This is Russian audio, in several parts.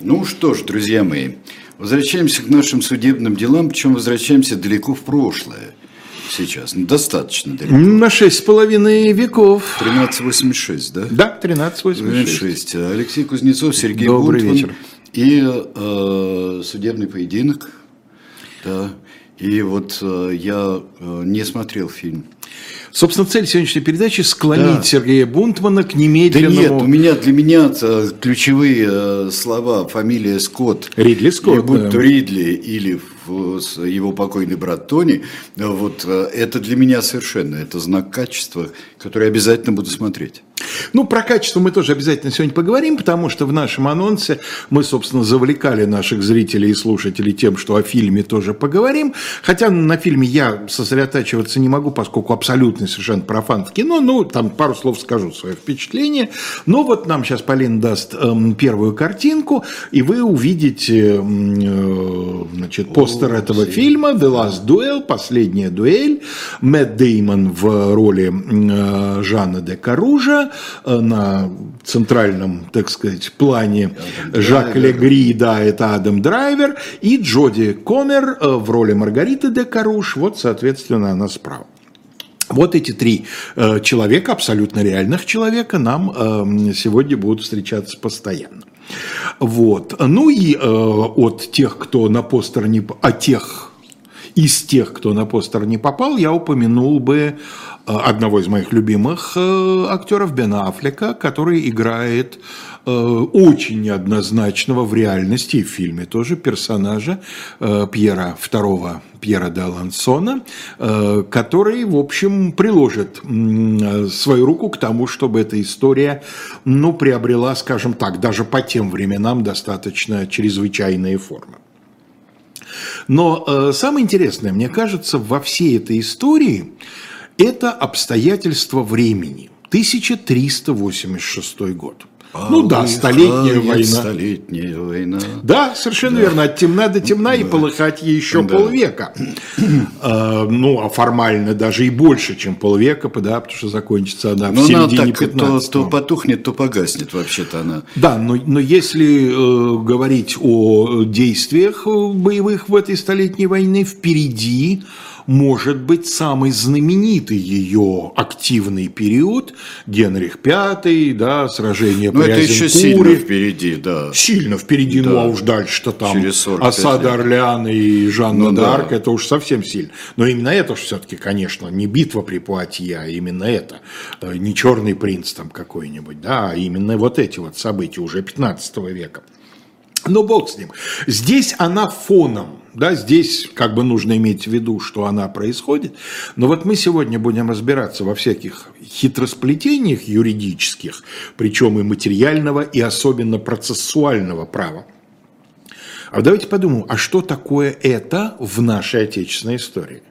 Ну что ж, друзья мои, возвращаемся к нашим судебным делам, причем возвращаемся далеко в прошлое сейчас, ну, достаточно далеко. На шесть с половиной веков. 1386, да? Да, 1386. Алексей Кузнецов, Сергей Добрый Бунтман. вечер. И э, судебный поединок. Да. И вот э, я э, не смотрел фильм. Собственно, цель сегодняшней передачи – склонить Да. Сергея Бунтмана к Да немедленному... нет, у меня для меня э, ключевые э, слова фамилия Скотт. Ридли Скотт, И будь да. Ридли или с- его покойный брат Тони, э, вот э, это для меня совершенно это знак качества, который обязательно буду смотреть. Ну, про качество мы тоже обязательно сегодня поговорим, потому что в нашем анонсе мы, собственно, завлекали наших зрителей и слушателей тем, что о фильме тоже поговорим. Хотя на фильме я сосредотачиваться не могу, поскольку абсолютный совершенно профан в кино. Ну, там пару слов скажу свое впечатление. Но вот нам сейчас Полина даст эм, первую картинку, и вы увидите м, э, значит, постер этого фильма «The Last Duel», «Последняя дуэль». Мэтт Деймон в роли э, Жана де Каружа, э, на центральном, так сказать, плане Жак Легри, да, это Адам Драйвер, и Джоди Комер э, в роли Маргариты де Каруш, вот, соответственно, она справа. Вот эти три э, человека, абсолютно реальных человека, нам э, сегодня будут встречаться постоянно. Вот. Ну и э, от тех, кто на постер не... О тех, из тех, кто на постер не попал, я упомянул бы э, одного из моих любимых э, актеров Бена Аффлека, который играет э, очень неоднозначного в реальности и в фильме тоже персонажа Пьера II, Пьера де Алансона, э, который, в общем, приложит свою руку к тому, чтобы эта история, ну, приобрела, скажем так, даже по тем временам достаточно чрезвычайные формы. Но э, самое интересное, мне кажется, во всей этой истории это обстоятельства времени. 1386 год. Ну да, столетняя война. Столетняя война. Да, совершенно верно. От темна до темна и полыхать ей еще Да. полвека. Э, ну, а формально даже и больше, чем полвека, да, потому что закончится она в Но она середине так то, 15 то потухнет, то погаснет вообще-то она. Да, но, но если э, говорить о действиях э, боевых в этой столетней войне, впереди может быть самый знаменитый ее активный период Генрих V, да, сражение при это еще сильно впереди, да. Сильно впереди, ну Да. а уж дальше-то там Через 45 осада. Орлеана и Жанна Ну да. д'Арк, это уж совсем сильно. Но именно это же все-таки, конечно, не битва при Пуатье, а именно это. Э, Не черный принц там какой-нибудь, да, а именно вот эти вот события уже 15 века. Но бог с ним. Здесь она фоном, да, здесь как бы нужно иметь в виду, что она происходит. Но вот мы сегодня будем разбираться во всяких хитросплетениях юридических, причем и материального, и особенно процессуального права. А давайте подумаем, а что такое это в нашей отечественной истории?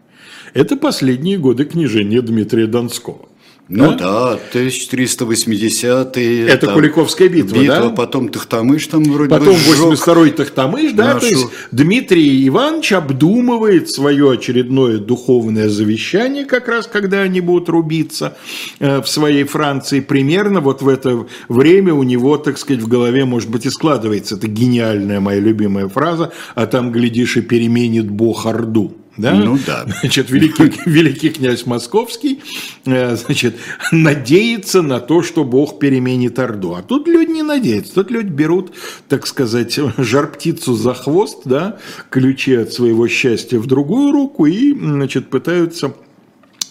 Это последние годы княжения Дмитрия Донского. Ну да, 1380-е. Это там Куликовская битва, да? потом Тахтамыш там вроде Потом бы сжег. 82-й Тахтамыш, да, нашу- то есть Дмитрий Иванович обдумывает свое очередное духовное завещание, как раз когда они будут рубиться э, в своей Франции, примерно вот в это время у него, так сказать, в голове, может быть, и складывается эта гениальная моя любимая фраза, а там, глядишь, и переменит Бог Орду. Да? Ну да. Значит, великий, великий князь Московский, э, значит, надеется на то, что Бог переменит Орду. А тут люди не надеются. Тут люди берут, так сказать, жар-птицу за хвост, да, ключи от своего счастья в другую руку и, значит, пытаются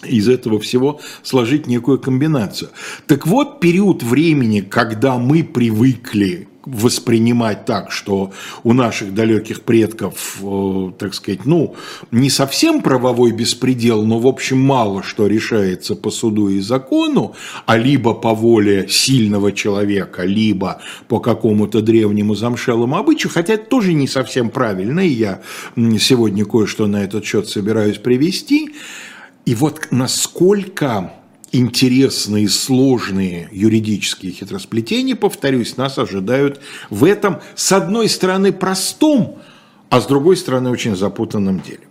из этого всего сложить некую комбинацию. Так вот, период времени, когда мы привыкли воспринимать так, что у наших далеких предков, э, так сказать, ну, не совсем правовой беспредел, но, в общем, мало что решается по суду и закону, а либо по воле сильного человека, либо по какому-то древнему замшелому обычаю, хотя это тоже не совсем правильно, и я сегодня кое-что на этот счет собираюсь привести. И вот насколько интересные, сложные юридические хитросплетения, повторюсь, нас ожидают в этом, с одной стороны, простом, а с другой стороны, очень запутанном деле.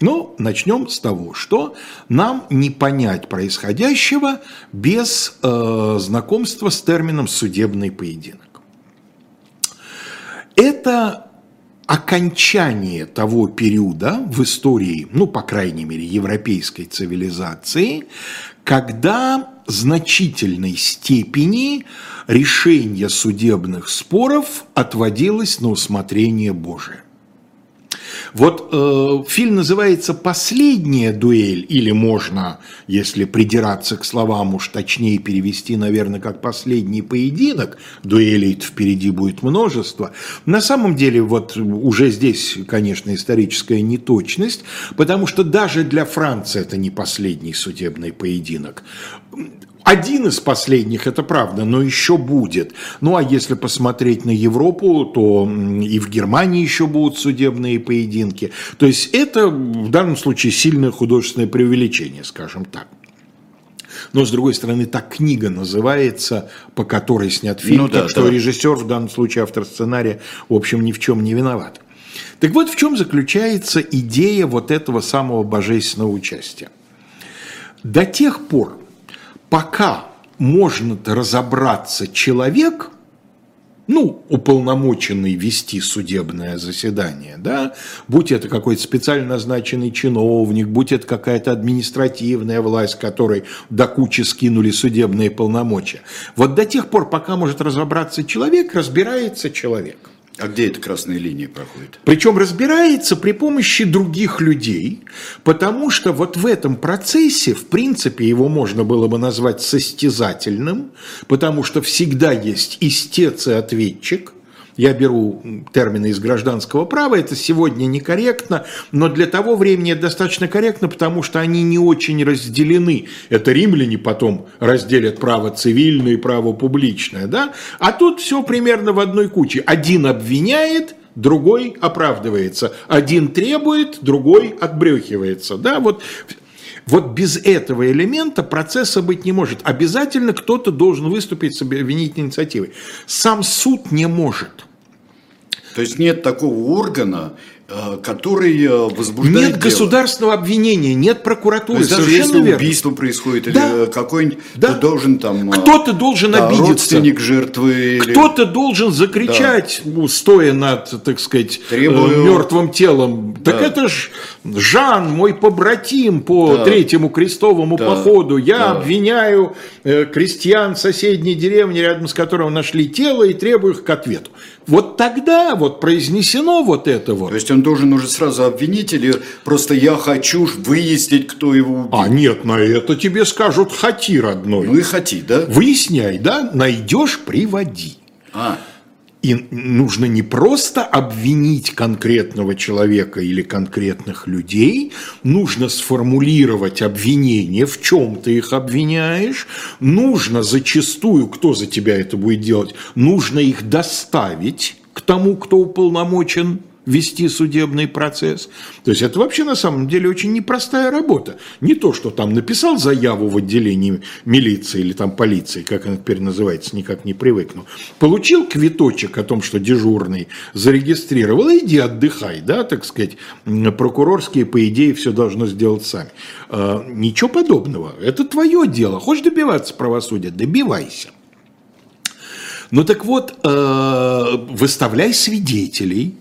Ну, начнем с того, что нам не понять происходящего без э, знакомства с термином «судебный поединок». Это окончание того периода в истории, ну, по крайней мере, европейской цивилизации, когда значительной степени решение судебных споров отводилось на усмотрение Божие. Вот э, фильм называется «Последняя дуэль», или можно, если придираться к словам, уж точнее перевести, наверное, как «Последний поединок», дуэлей впереди будет множество. На самом деле, вот уже здесь, конечно, историческая неточность, потому что даже для Франции это не последний судебный поединок. Один из последних, это правда, но еще будет. Ну а если посмотреть на Европу, то и в Германии еще будут судебные поединки. То есть это в данном случае сильное художественное преувеличение, скажем так. Но, с другой стороны, так книга называется, по которой снят фильм, ну, да, так что да. режиссер, в данном случае автор сценария, в общем, ни в чем не виноват. Так вот, в чем заключается идея вот этого самого божественного участия. До тех пор, пока может разобраться человек, ну, уполномоченный вести судебное заседание, да, будь это какой-то специально назначенный чиновник, будь это какая-то административная власть, которой до кучи скинули судебные полномочия. Вот до тех пор, пока может разобраться человек, разбирается человек. А где эта красная линия проходит? Причем разбирается при помощи других людей, потому что вот в этом процессе, в принципе, его можно было бы назвать состязательным, потому что всегда есть истец и ответчик – я беру термины из гражданского права, это сегодня некорректно, но для того времени это достаточно корректно, потому что они не очень разделены. Это римляне потом разделят право цивильное и право публичное, да? А тут все примерно в одной куче. Один обвиняет, другой оправдывается. Один требует, другой отбрехивается. Да, вот вот без этого элемента процесса быть не может. Обязательно кто-то должен выступить с обвинительной инициативой. Сам суд не может. То есть нет такого органа, Э, который э, возбуждает Нет дело. государственного обвинения, нет прокуратуры. То есть даже если верно. убийство происходит, да. или какой-нибудь, да. кто должен там... Э, Кто-то должен да, обидеться. Родственник жертвы. Кто-то или... должен закричать, да. стоя над, так сказать, Требую... мертвым телом. Да. Так это ж Жан, мой побратим по да. третьему крестовому да. походу. Я да. обвиняю крестьян соседней деревни, рядом с которым нашли тело, и требую их к ответу. Вот тогда вот произнесено вот это вот. То есть он должен уже сразу обвинить или просто я хочу выяснить, кто его убил? А нет, на это тебе скажут хати, родной. Ну и хати, да? Выясняй, да? Найдешь, приводи. А. И нужно не просто обвинить конкретного человека или конкретных людей, нужно сформулировать обвинение, в чем ты их обвиняешь, нужно зачастую, кто за тебя это будет делать, нужно их доставить к тому, кто уполномочен вести судебный процесс. То есть это вообще на самом деле очень непростая работа. Не то, что там написал заяву в отделении милиции или там полиции, как она теперь называется, никак не привыкну. Получил квиточек о том, что дежурный зарегистрировал, иди отдыхай, да, так сказать. Прокурорские, по идее, все должно сделать сами. А, ничего подобного. Это твое дело. Хочешь добиваться правосудия? Добивайся. Ну так вот, э, выставляй свидетелей,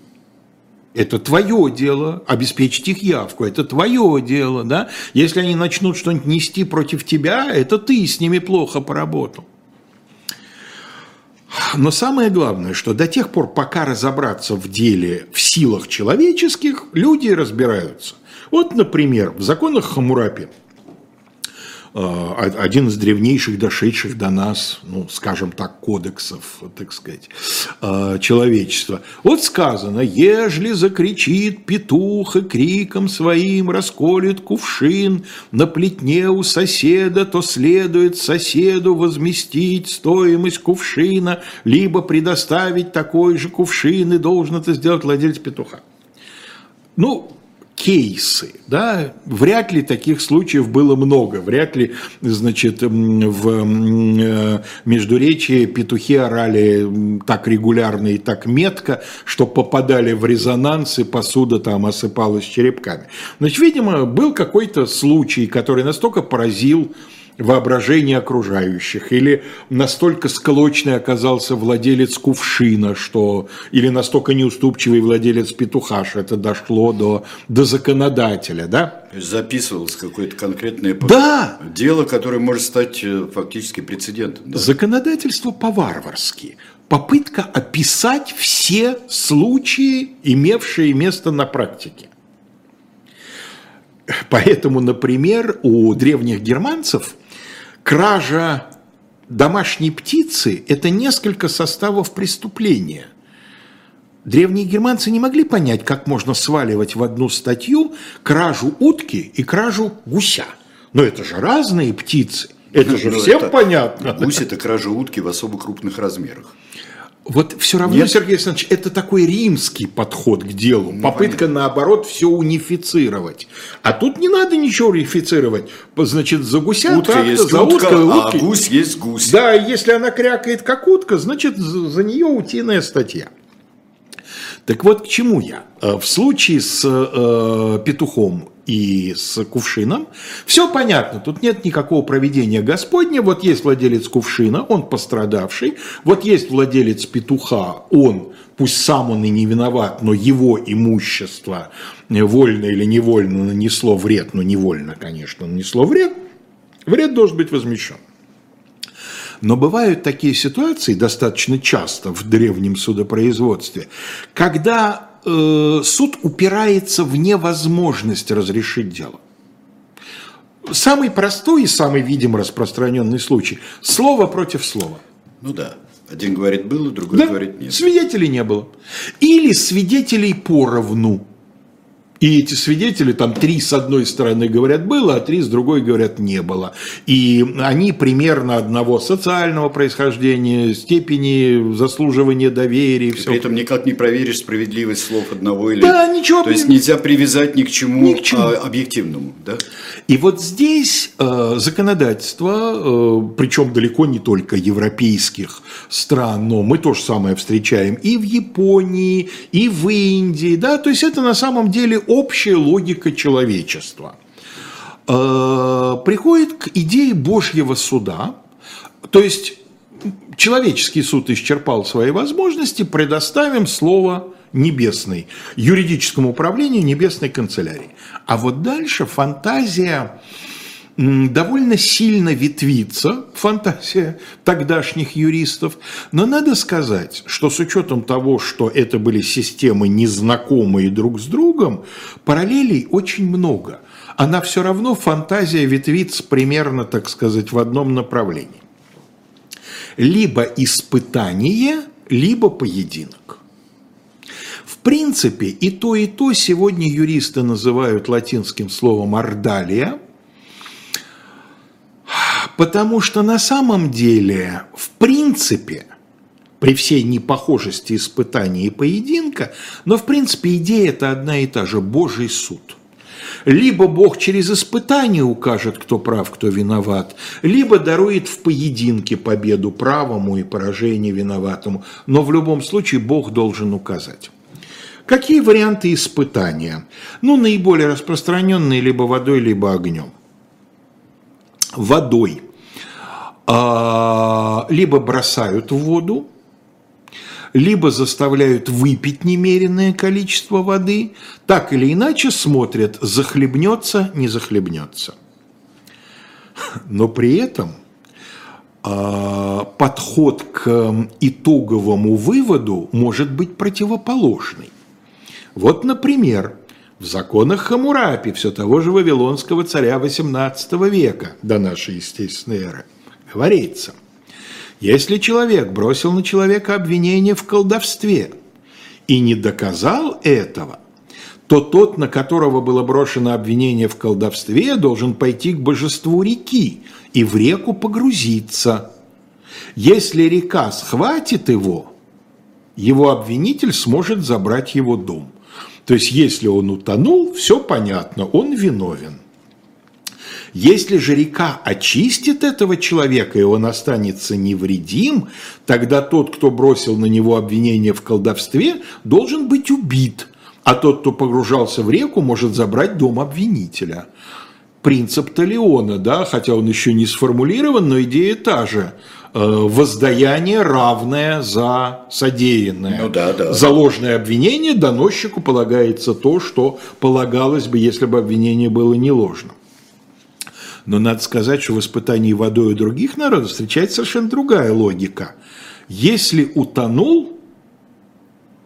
это твое дело, обеспечить их явку, это твое дело, да. Если они начнут что-нибудь нести против тебя, это ты с ними плохо поработал. Но самое главное, что до тех пор, пока разобраться в деле в силах человеческих, люди разбираются. Вот, например, в законах Хамурапи – один из древнейших, дошедших до нас, ну, скажем так, кодексов, так сказать, э, человечества. Вот сказано, ежели закричит петух и криком своим расколет кувшин на плетне у соседа, то следует соседу возместить стоимость кувшина, либо предоставить такой же кувшин, и должен это сделать владелец петуха. Ну, кейсы, да, вряд ли таких случаев было много, вряд ли, значит, в э, Междуречии петухи орали так регулярно и так метко, что попадали в резонанс и посуда там осыпалась черепками. Значит, видимо, был какой-то случай, который настолько поразил воображение окружающих, или настолько склочный оказался владелец кувшина, что, или настолько неуступчивый владелец петуха, что это дошло до, до законодателя, да? Записывалось какое-то конкретное да! дело, которое может стать э, фактически прецедентом. Да? Законодательство по-варварски. Попытка описать все случаи, имевшие место на практике. Поэтому, например, у древних германцев – кража домашней птицы – это несколько составов преступления. Древние германцы не могли понять, как можно сваливать в одну статью кражу утки и кражу гуся. Но это же разные птицы. Это же ну, всем это, понятно. Гусь – это кража утки в особо крупных размерах. Вот все равно, Нет? Сергей Александрович, это такой римский подход к делу. Ну, Попытка, понятно. наоборот, все унифицировать. А тут не надо ничего унифицировать. Значит, за гуся утка есть за утка, уткой, а утки. гусь есть гусь. Да, если она крякает как утка, значит, за нее утиная статья. Так вот, к чему я? Э, в случае с э, петухом и с кувшином, все понятно, тут нет никакого проведения Господня, вот есть владелец кувшина, он пострадавший, вот есть владелец петуха, он, пусть сам он и не виноват, но его имущество вольно или невольно нанесло вред, но невольно, конечно, нанесло вред, вред должен быть возмещен. Но бывают такие ситуации достаточно часто в древнем судопроизводстве, когда э, суд упирается в невозможность разрешить дело. Самый простой и самый, видимо, распространенный случай – слово против слова. Ну да. Один говорит было, другой да, говорит нет. Свидетелей не было. Или свидетелей поровну. И эти свидетели, там три с одной стороны говорят было, а три с другой говорят не было. И они примерно одного социального происхождения, степени заслуживания доверия. И все. При этом никак не проверишь справедливость слов одного или... Да, ничего. То есть нельзя привязать ни к чему, ни к чему. А, объективному. Да? И вот здесь э, законодательство, э, причем далеко не только европейских стран, но мы то же самое встречаем и в Японии, и в Индии. Да? То есть это на самом деле общая логика человечества. Э, приходит к идее Божьего суда, то есть человеческий суд исчерпал свои возможности, предоставим слово небесной, юридическому управлению небесной канцелярии. А вот дальше фантазия довольно сильно ветвится, фантазия тогдашних юристов, но надо сказать, что с учетом того, что это были системы незнакомые друг с другом, параллелей очень много. Она все равно, фантазия ветвится примерно, так сказать, в одном направлении. Либо испытание, либо поединок. В принципе, и то, и то сегодня юристы называют латинским словом «ордалия», Потому что на самом деле, в принципе, при всей непохожести испытания и поединка, но в принципе идея это одна и та же – Божий суд. Либо Бог через испытание укажет, кто прав, кто виноват, либо дарует в поединке победу правому и поражение виноватому, но в любом случае Бог должен указать. Какие варианты испытания? Ну, наиболее распространенные либо водой, либо огнем. Водой – а, либо бросают в воду, либо заставляют выпить немеренное количество воды, так или иначе смотрят, захлебнется, не захлебнется. Но при этом а, подход к итоговому выводу может быть противоположный. Вот, например, в законах Хамурапи, все того же вавилонского царя XVIII века до нашей естественной эры – говорится, если человек бросил на человека обвинение в колдовстве и не доказал этого, то тот, на которого было брошено обвинение в колдовстве, должен пойти к божеству реки и в реку погрузиться. Если река схватит его, его обвинитель сможет забрать его дом. То есть, если он утонул, все понятно, он виновен. Если же река очистит этого человека, и он останется невредим, тогда тот, кто бросил на него обвинение в колдовстве, должен быть убит, а тот, кто погружался в реку, может забрать дом обвинителя. принцип Талиона, да, хотя он еще не сформулирован, но идея та же воздаяние равное за содеянное. Ну, да, да. За ложное обвинение доносчику полагается то, что полагалось бы, если бы обвинение было не ложным. Но надо сказать, что в испытании водой у других народов встречается совершенно другая логика. Если утонул,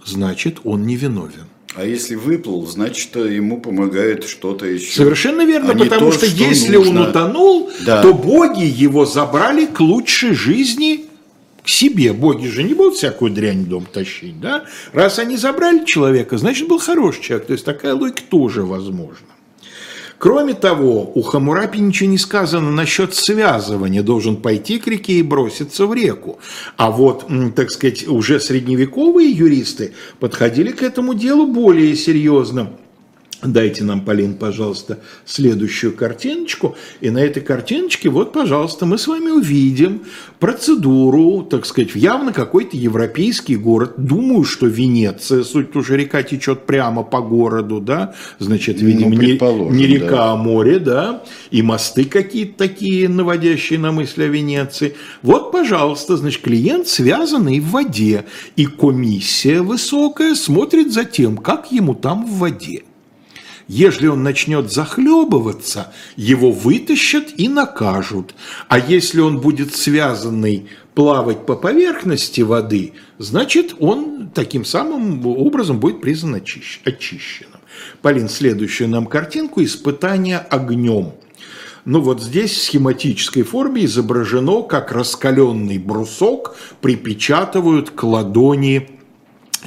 значит он невиновен. А если выплыл, значит, ему помогает что-то еще. Совершенно верно, а потому то, что, что если нужно. он утонул, Да. то боги его забрали к лучшей жизни к себе. Боги же не будут всякую дрянь в дом тащить, да? Раз они забрали человека, значит, был хороший человек. То есть такая логика тоже возможна. Кроме того, у Хамурапи ничего не сказано насчет связывания. Должен пойти к реке и броситься в реку. А вот, так сказать, уже средневековые юристы подходили к этому делу более серьезно. Дайте нам, Полин, пожалуйста, следующую картиночку. И на этой картиночке, вот, пожалуйста, мы с вами увидим процедуру, так сказать, явно какой-то европейский город. Думаю, что Венеция, суть уже река течет прямо по городу, да, значит, Ну, видимо, не, предположим, не река, да. а море, да, и мосты какие-то такие, наводящие на мысли о Венеции. Вот, пожалуйста, значит, клиент связанный в воде, и комиссия высокая смотрит за тем, как ему там в воде. Если он начнет захлебываться, его вытащат и накажут. А если он будет связанный плавать по поверхности воды, значит, он таким самым образом будет признан очищ- очищенным. Полин, следующую нам картинку «Испытание огнем». Ну вот здесь в схематической форме изображено, как раскаленный брусок припечатывают к ладони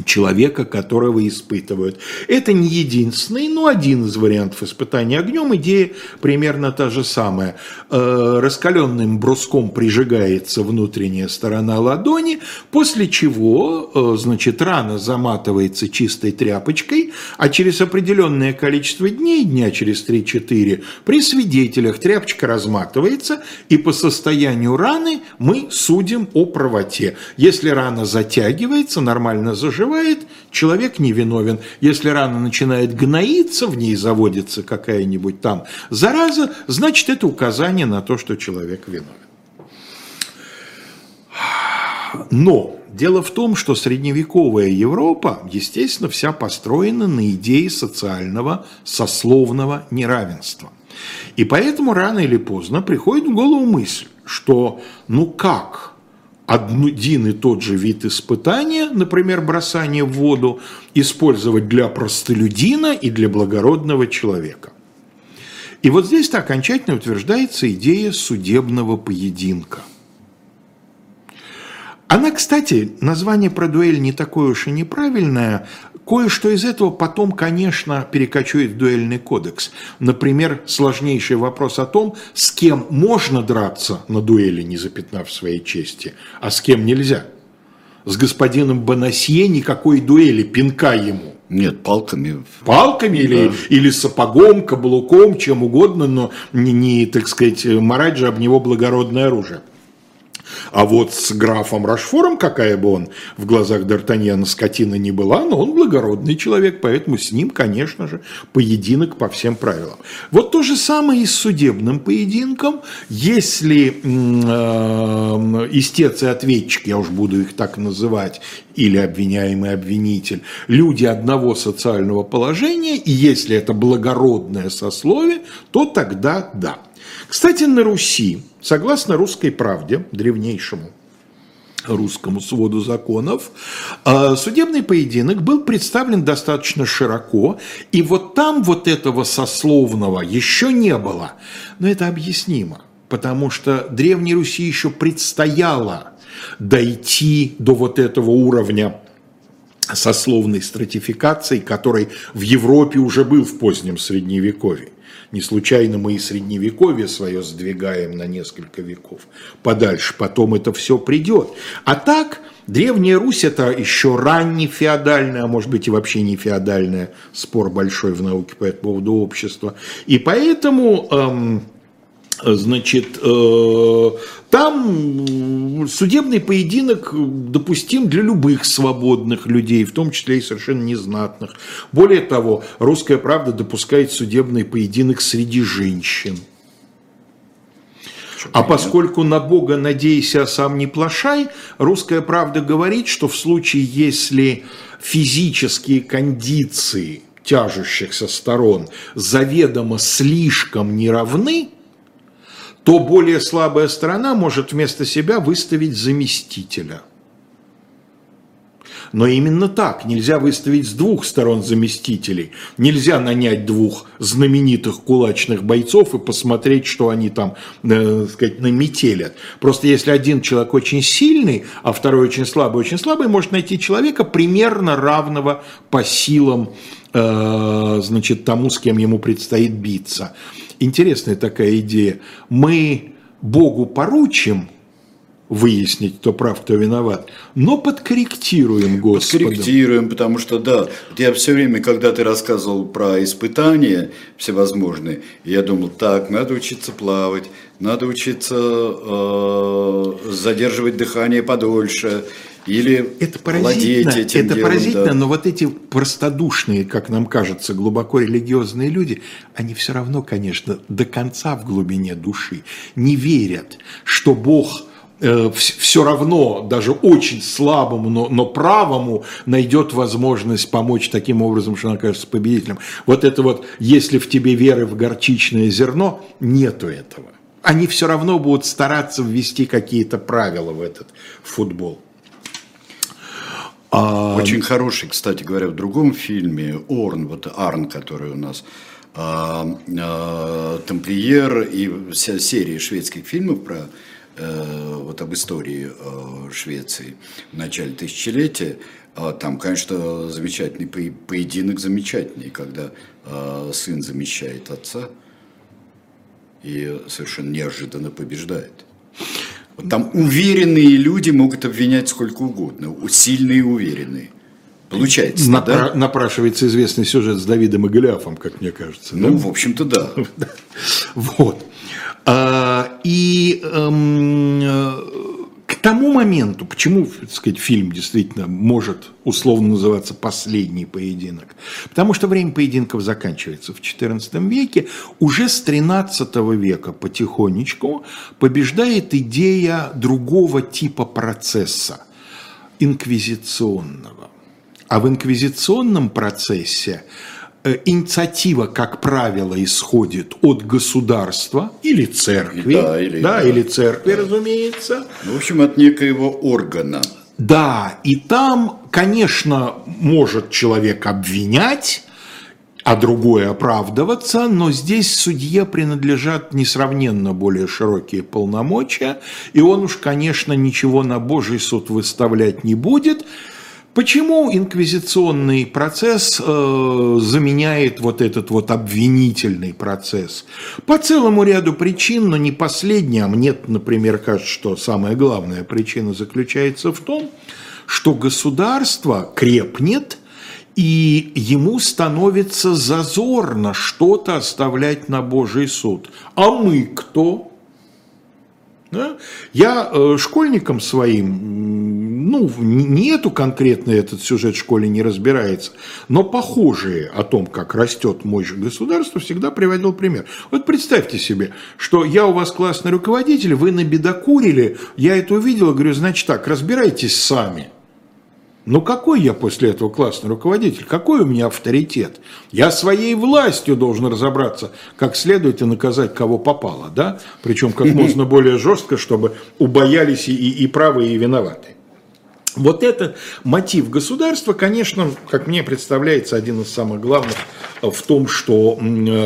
человека, которого испытывают. Это не единственный, но один из вариантов испытания огнем. Идея примерно та же самая. Э, Раскаленным бруском прижигается внутренняя сторона ладони, после чего, э, значит, рана заматывается чистой тряпочкой, а через определенное количество дней, дня через 3-4, при свидетелях тряпочка разматывается, и по состоянию раны мы судим о правоте. Если рана затягивается, нормально заживает, человек невиновен. Если рана начинает гноиться, в ней заводится какая-нибудь там зараза, значит, это указание на то, что человек виновен. Но дело в том, что средневековая Европа, естественно, вся построена на идее социального сословного неравенства. И поэтому рано или поздно приходит в голову мысль, что ну как один и тот же вид испытания, например, бросание в воду, использовать для простолюдина и для благородного человека. И вот здесь-то окончательно утверждается идея судебного поединка – она, кстати, название про дуэль не такое уж и неправильное. Кое-что из этого потом, конечно, перекочует в дуэльный кодекс. Например, сложнейший вопрос о том, с кем можно драться на дуэли, не запятнав своей чести, а с кем нельзя. С господином Бонасье никакой дуэли, пинка ему. Нет, палками. Палками или, или сапогом, каблуком, чем угодно, но не, не, так сказать, марать же об него благородное оружие. А вот с графом Рашфором, какая бы он в глазах Д'Артаньяна скотина не была, но он благородный человек, поэтому с ним, конечно же, поединок по всем правилам. Вот то же самое и с судебным поединком. Если э, истец и ответчик, я уж буду их так называть, или обвиняемый обвинитель, люди одного социального положения, и если это благородное сословие, то тогда да. Кстати, на Руси, согласно русской правде, древнейшему русскому своду законов, судебный поединок был представлен достаточно широко, и вот там вот этого сословного еще не было. Но это объяснимо, потому что Древней Руси еще предстояло дойти до вот этого уровня сословной стратификации, который в Европе уже был в позднем Средневековье. Не случайно мы и средневековье свое сдвигаем на несколько веков подальше, потом это все придет. А так, Древняя Русь это еще ранне феодальная, а может быть и вообще не феодальная, спор большой в науке по этому поводу общества. И поэтому эм, Значит, э, там судебный поединок допустим для любых свободных людей, в том числе и совершенно незнатных. Более того, русская правда допускает судебный поединок среди женщин. А поскольку на Бога надейся, а сам не плашай, русская правда говорит, что в случае, если физические кондиции тяжущихся сторон заведомо слишком неравны, то более слабая сторона может вместо себя выставить заместителя. Но именно так, нельзя выставить с двух сторон заместителей. Нельзя нанять двух знаменитых кулачных бойцов и посмотреть, что они там, э, сказать, наметелят. Просто если один человек очень сильный, а второй очень слабый, очень слабый, может найти человека примерно равного по силам э, значит, тому, с кем ему предстоит биться интересная такая идея. Мы Богу поручим выяснить, кто прав, кто виноват, но подкорректируем Господа. Подкорректируем, потому что, да, я все время, когда ты рассказывал про испытания всевозможные, я думал, так, надо учиться плавать, надо учиться э, задерживать дыхание подольше, или это поразительно, этим это делом, поразительно, да. но вот эти простодушные, как нам кажется, глубоко религиозные люди, они все равно, конечно, до конца в глубине души не верят, что Бог э, все равно, даже очень слабому, но, но правому, найдет возможность помочь таким образом, что он окажется победителем. Вот это вот, если в тебе веры в горчичное зерно, нету этого. Они все равно будут стараться ввести какие-то правила в этот футбол. А... Очень хороший, кстати говоря, в другом фильме Орн, вот Арн, который у нас а, а, Тамплиер и вся серия шведских фильмов про а, вот об истории а, Швеции в начале тысячелетия. А, там, конечно, замечательный поединок, замечательный, когда а, сын замещает отца и совершенно неожиданно побеждает. Там уверенные люди могут обвинять сколько угодно, сильные и уверенные. Получается, Напра- да? Напрашивается известный сюжет с Давидом и Голиафом, как мне кажется. Ну, да? в общем-то, да. Вот. А, и эм, тому моменту, почему, так сказать, фильм действительно может условно называться «Последний поединок», потому что время поединков заканчивается в XIV веке, уже с XIII века потихонечку побеждает идея другого типа процесса, инквизиционного. А в инквизиционном процессе инициатива, как правило, исходит от государства или церкви, да, или, да, да. или церкви, да. разумеется. Ну, в общем, от некоего органа. Да, и там, конечно, может человек обвинять, а другое оправдываться, но здесь судье принадлежат несравненно более широкие полномочия, и он уж, конечно, ничего на Божий суд выставлять не будет, Почему инквизиционный процесс э, заменяет вот этот вот обвинительный процесс? По целому ряду причин, но не последняя, а мне, например, кажется, что самая главная причина заключается в том, что государство крепнет, и ему становится зазорно что-то оставлять на Божий суд. А мы кто? Да? Я э, школьникам своим, ну, не эту конкретно этот сюжет в школе не разбирается, но похожие о том, как растет мощь государства, всегда приводил пример. Вот представьте себе, что я у вас классный руководитель, вы набедокурили, я это увидел, говорю, значит так, разбирайтесь сами. Ну какой я после этого классный руководитель? Какой у меня авторитет? Я своей властью должен разобраться, как следует и наказать кого попало, да? Причем как можно более жестко, чтобы убоялись и, и правые, и виноватые. Вот это мотив государства, конечно, как мне представляется, один из самых главных в том, что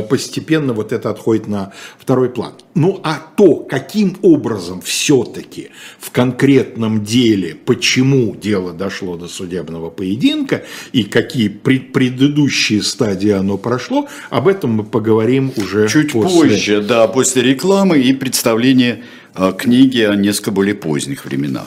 постепенно вот это отходит на второй план. Ну а то, каким образом все-таки в конкретном деле, почему дело дошло до судебного поединка и какие предыдущие стадии оно прошло, об этом мы поговорим уже Чуть после. позже, да, после рекламы и представления а, книги о несколько более поздних временах.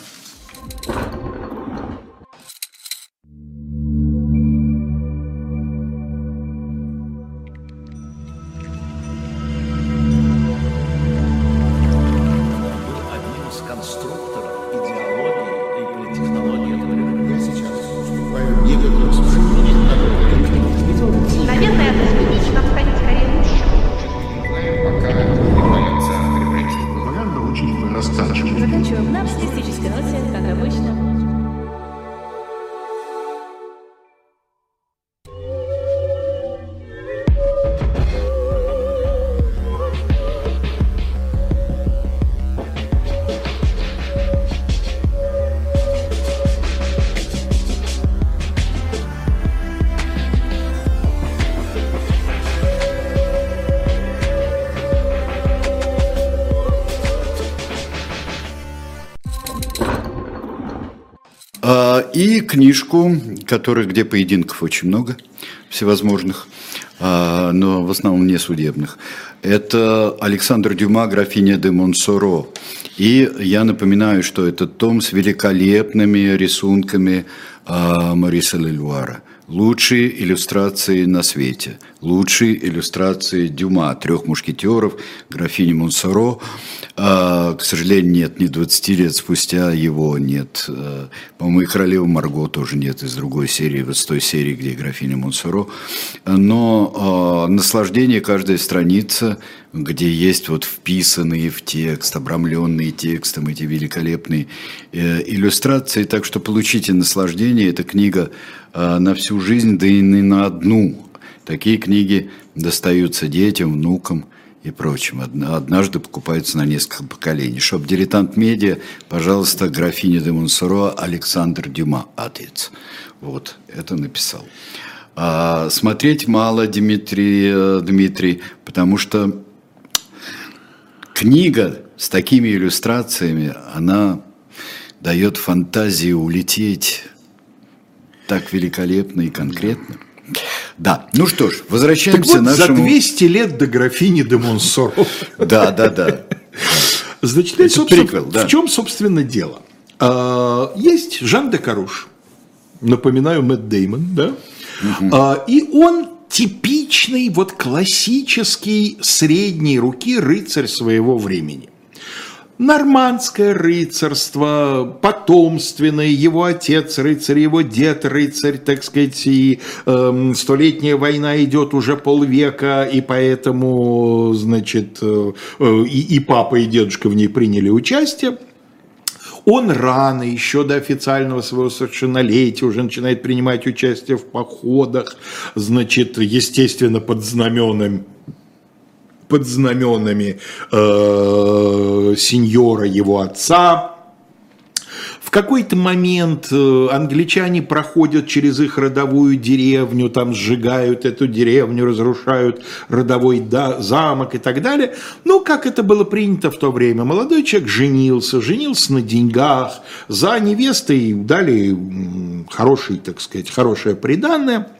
Книжку, которая, где поединков очень много, всевозможных, а, но в основном не судебных. Это Александр Дюма, графиня де Монсоро. И я напоминаю, что это том с великолепными рисунками а, Мариса Лелюара. Лучшие иллюстрации на свете. Лучшие иллюстрации Дюма, трех мушкетеров, графини Монсоро. А, к сожалению, нет, не 20 лет спустя его нет. А, по-моему, и королева Марго тоже нет из другой серии, вот той серии, где графиня Монсоро. Но а, наслаждение каждая страница, где есть вот вписанные в текст, обрамленные текстом эти великолепные э, иллюстрации. Так что получите наслаждение. Эта книга а, на всю жизнь, да и не на одну. Такие книги достаются детям, внукам и прочим. Однажды покупаются на несколько поколений. Shop «Дилетант Медиа», пожалуйста, графиня де Монсоро, Александр Дюма, отец. Вот, это написал. А смотреть мало, Дмитрий, э, Дмитрий, потому что книга с такими иллюстрациями, она дает фантазии улететь так великолепно и конкретно. Да, ну что ж, возвращаемся так вот, нашему... за 200 лет до графини де Монсоро. Да, да, да. Значит, Это приквел, да. в чем, собственно, дело? А, есть Жан де Каруш, напоминаю, Мэтт Деймон, да? Угу. И он типичный, вот классический средней руки рыцарь своего времени. Нормандское рыцарство, потомственное, его отец рыцарь, его дед рыцарь, так сказать, и э, столетняя война идет уже полвека, и поэтому, значит, э, э, и, и папа, и дедушка в ней приняли участие. Он рано, еще до официального своего совершеннолетия, уже начинает принимать участие в походах, значит, естественно, под знаменами под знаменами э, сеньора его отца, какой-то момент э, англичане проходят через их родовую деревню, там сжигают эту деревню, разрушают родовой замок и так далее. Ну, как это было принято в то время. Молодой человек женился, женился на деньгах, за невестой дали хороший, так сказать, хорошее приданное –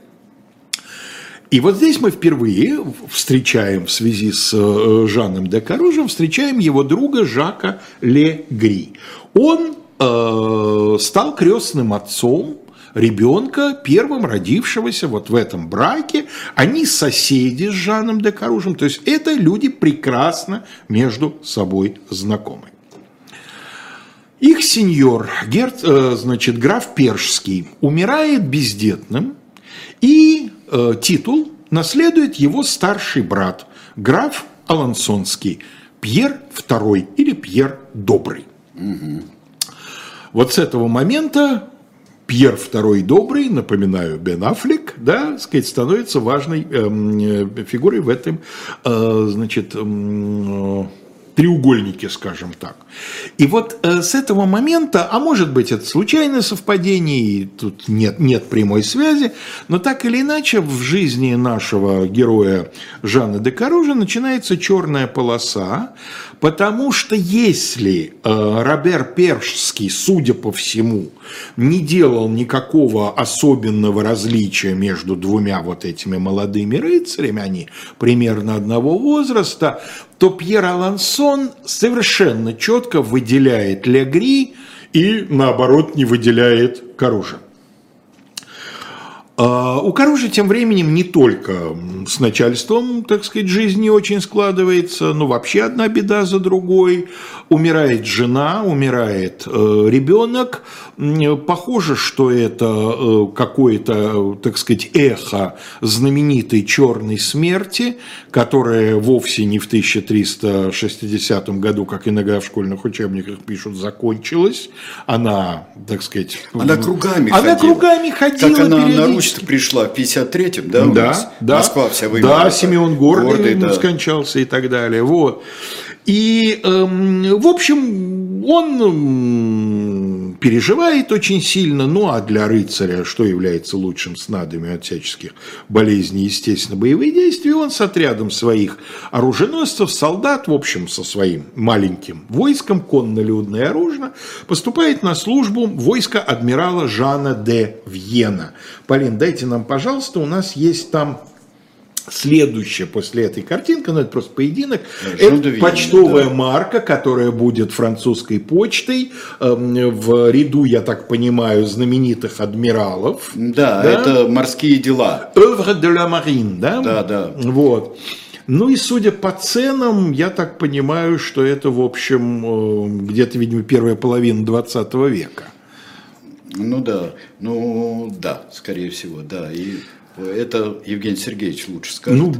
и вот здесь мы впервые встречаем в связи с э, Жаном де Каружем, встречаем его друга Жака Легри. Он э, стал крестным отцом ребенка, первым родившегося вот в этом браке. Они соседи с Жаном де Каружем, то есть это люди прекрасно между собой знакомы. Их сеньор, герц, э, значит, граф Першский, умирает бездетным, и э, титул наследует его старший брат, граф Алансонский, Пьер II или Пьер Добрый. Угу. Вот с этого момента Пьер II Добрый, напоминаю, Бен Аффлек, да, сказать, становится важной эм, э, фигурой в этом, э, значит, э, треугольнике, скажем так. И вот э, с этого момента, а может быть это случайное совпадение, и тут нет, нет прямой связи, но так или иначе в жизни нашего героя Жана де Каружа начинается черная полоса, потому что если э, Робер Першский, судя по всему, не делал никакого особенного различия между двумя вот этими молодыми рыцарями, они примерно одного возраста, то Пьер Алансон совершенно четко выделяет Легри и, наоборот, не выделяет Каружа. А, у Каружа тем временем не только с начальством, так сказать, жизнь не очень складывается, но вообще одна беда за другой. Умирает жена, умирает э, ребенок. Похоже, что это э, какое-то, так сказать, эхо знаменитой черной смерти, которая вовсе не в 1360 году, как иногда в школьных учебниках пишут, закончилась. Она, так сказать... Она кругами она ходила. кругами ходила. Как она на Русь пришла в 53-м, да, у да, нас? Да, Москва вся выиграла. Да, Симеон Гордый, Гордый да. скончался и так далее. Вот. И, эм, в общем, он переживает очень сильно, ну а для рыцаря, что является лучшим снадами от всяческих болезней, естественно, боевые действия, он с отрядом своих оруженосцев, солдат, в общем, со своим маленьким войском, конно-людно и оружно, поступает на службу войска адмирала Жана де Вьена. Полин, дайте нам, пожалуйста, у нас есть там Следующая после этой картинки, ну это просто поединок, да, это почтовая да. марка, которая будет французской почтой э, в ряду, я так понимаю, знаменитых адмиралов. Да, да? это морские дела. Œuvre de la marine, да? Да, да. Вот. Ну и судя по ценам, я так понимаю, что это, в общем, э, где-то, видимо, первая половина 20 века. Ну да, ну да, скорее всего, да. И это Евгений Сергеевич лучше скажет. Ну,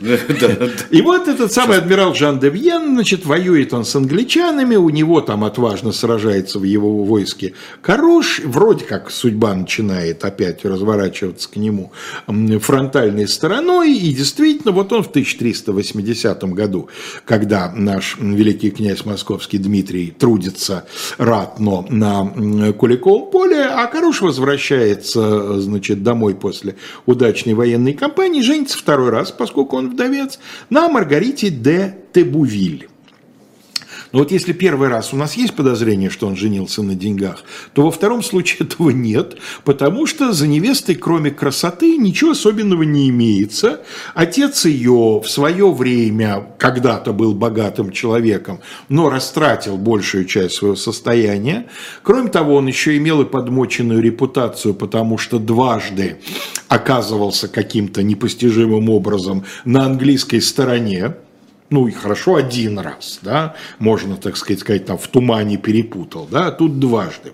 и вот этот самый адмирал Жан де Вьен, значит, воюет он с англичанами, у него там отважно сражается в его войске Каруш, вроде как судьба начинает опять разворачиваться к нему фронтальной стороной, и действительно, вот он в 1380 году, когда наш великий князь московский Дмитрий трудится ратно на Куликовом поле, а Каруш возвращается, значит, домой после удачной военной кампании, женится второй раз, поскольку он вдовец, на Маргарите де Тебувиль. Но вот если первый раз у нас есть подозрение, что он женился на деньгах, то во втором случае этого нет, потому что за невестой, кроме красоты, ничего особенного не имеется. Отец ее в свое время когда-то был богатым человеком, но растратил большую часть своего состояния. Кроме того, он еще имел и подмоченную репутацию, потому что дважды оказывался каким-то непостижимым образом на английской стороне ну и хорошо один раз, да, можно, так сказать, сказать, там в тумане перепутал, да, тут дважды.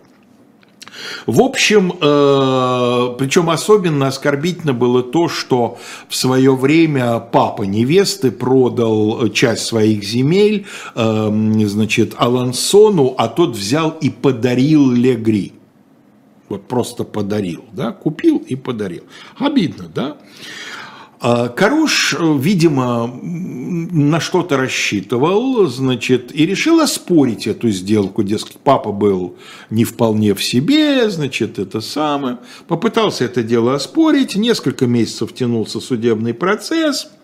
В общем, э, причем особенно оскорбительно было то, что в свое время папа невесты продал часть своих земель, э, значит, Алансону, а тот взял и подарил Легри. Вот просто подарил, да, купил и подарил. Обидно, да? А Каруш, видимо, на что-то рассчитывал, значит, и решил оспорить эту сделку. Дескать, папа был не вполне в себе, значит, это самое. Попытался это дело оспорить, несколько месяцев тянулся судебный процесс –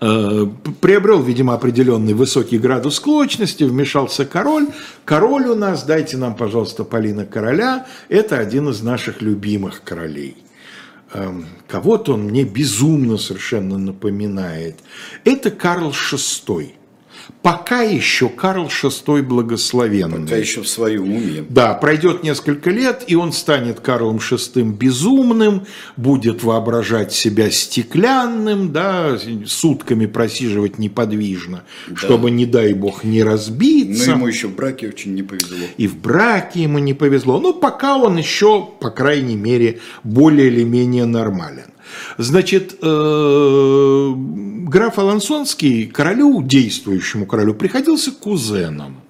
э, приобрел, видимо, определенный высокий градус склочности, вмешался король. Король у нас, дайте нам, пожалуйста, Полина Короля, это один из наших любимых королей. Эм, кого-то он мне безумно совершенно напоминает. Это Карл VI. Пока еще Карл VI благословенный. Пока еще в своем уме. Да, пройдет несколько лет, и он станет Карлом VI безумным, будет воображать себя стеклянным, да, сутками просиживать неподвижно, да. чтобы, не дай бог, не разбиться. Но ему еще в браке очень не повезло. И в браке ему не повезло. Но пока он еще, по крайней мере, более или менее нормален. Значит, э, граф Алансонский королю, действующему королю, приходился кузеном.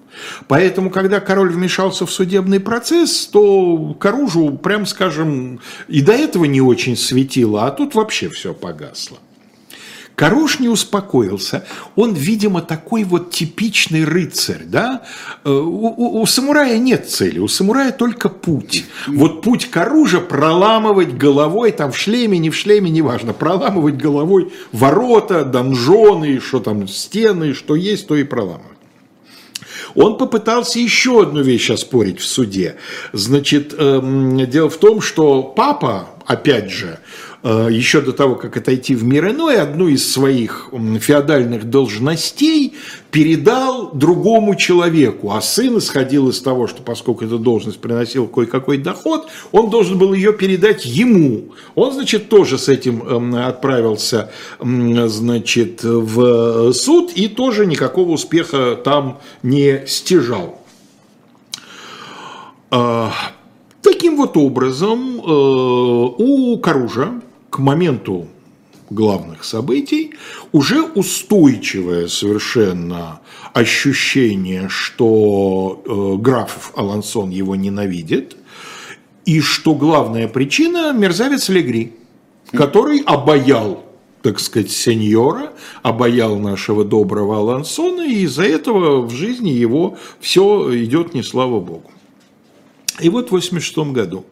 Поэтому, когда король вмешался в судебный процесс, то Каружу, прям скажем, и до этого не очень светило, а тут вообще все погасло. Каруш не успокоился. Он, видимо, такой вот типичный рыцарь, да? Э, у, у, у самурая нет цели, у самурая только путь. Вот путь Каружа проламывать головой, там в шлеме, не в шлеме, неважно, проламывать головой ворота, донжоны, что там, стены, что есть, то и проламывать. Он попытался еще одну вещь оспорить в суде. Значит, эм, дело в том, что папа, опять же, Э, еще до того, как отойти в мир иной, одну из своих феодальных должностей передал другому человеку, а сын исходил из того, что поскольку эта должность приносила кое-какой доход, он должен был ее передать ему. Он, значит, тоже с этим эм, отправился, значит, в суд и тоже никакого успеха там не стяжал. Э, таким вот образом э, у Каружа к моменту главных событий уже устойчивое совершенно ощущение, что э, граф Алансон его ненавидит, и что главная причина – мерзавец Легри, который обаял так сказать, сеньора, обаял нашего доброго Алансона, и из-за этого в жизни его все идет не слава богу. И вот в 86 году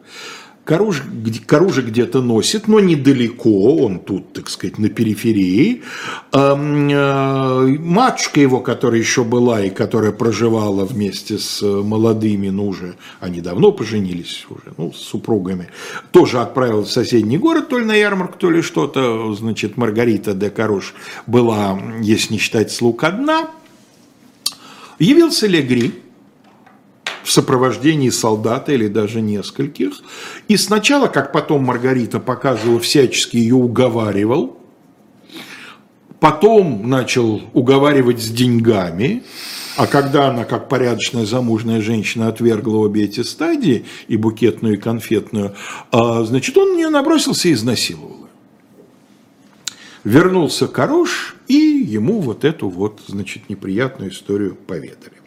Каруж, Каружа где-то носит, но недалеко, он тут, так сказать, на периферии. Э, матушка его, которая еще была и которая проживала вместе с молодыми, ну уже, они давно поженились уже, ну, с супругами, тоже отправилась в соседний город, то ли на ярмарку, то ли что-то, значит, Маргарита де Каруш была, если не считать слуг, одна. Явился Легри, в сопровождении солдата или даже нескольких. И сначала, как потом Маргарита показывала, всячески ее уговаривал, потом начал уговаривать с деньгами, а когда она, как порядочная замужняя женщина, отвергла обе эти стадии, и букетную, и конфетную, а, значит, он на нее набросился и изнасиловал. Вернулся Корош, и ему вот эту вот, значит, неприятную историю поведали.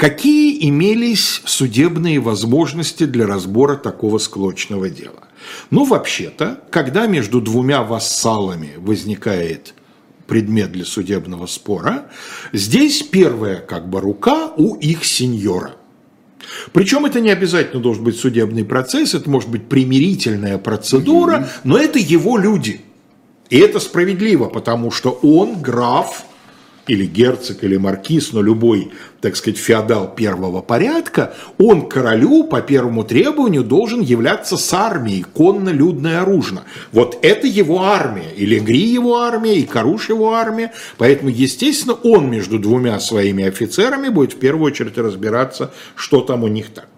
Какие имелись судебные возможности для разбора такого склочного дела? Ну, вообще-то, когда между двумя вассалами возникает предмет для судебного спора, здесь первая как бы рука у их сеньора. Причем это не обязательно должен быть судебный процесс, это может быть примирительная процедура, но это его люди. И это справедливо, потому что он граф, или герцог, или маркиз, но любой, так сказать, феодал первого порядка, он королю по первому требованию должен являться с армией, конно, людно и оружно. Вот это его армия, и Легри его армия, и Каруш его армия, поэтому, естественно, он между двумя своими офицерами будет в первую очередь разбираться, что там у них так.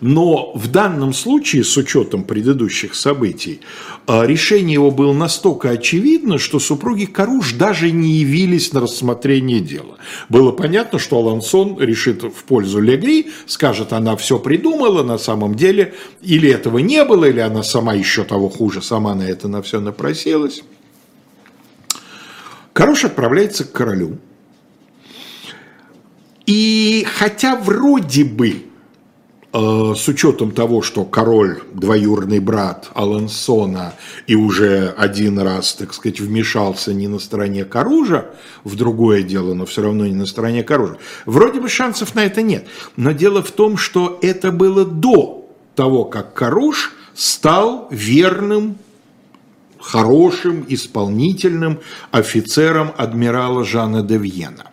Но в данном случае, с учетом предыдущих событий, а, решение его было настолько очевидно, что супруги Каруш даже не явились на рассмотрение дела. Было понятно, что Алансон решит в пользу Легри, скажет, она все придумала, на самом деле или этого не было, или она сама еще того хуже, сама на это на все напросилась. Каруш отправляется к королю. И хотя вроде бы с учетом того, что король двоюродный брат Алансона и уже один раз, так сказать, вмешался не на стороне Каружа, в другое дело, но все равно не на стороне Каружа, вроде бы шансов на это нет. Но дело в том, что это было до того, как Каруж стал верным хорошим, исполнительным офицером адмирала Жана де Вьена.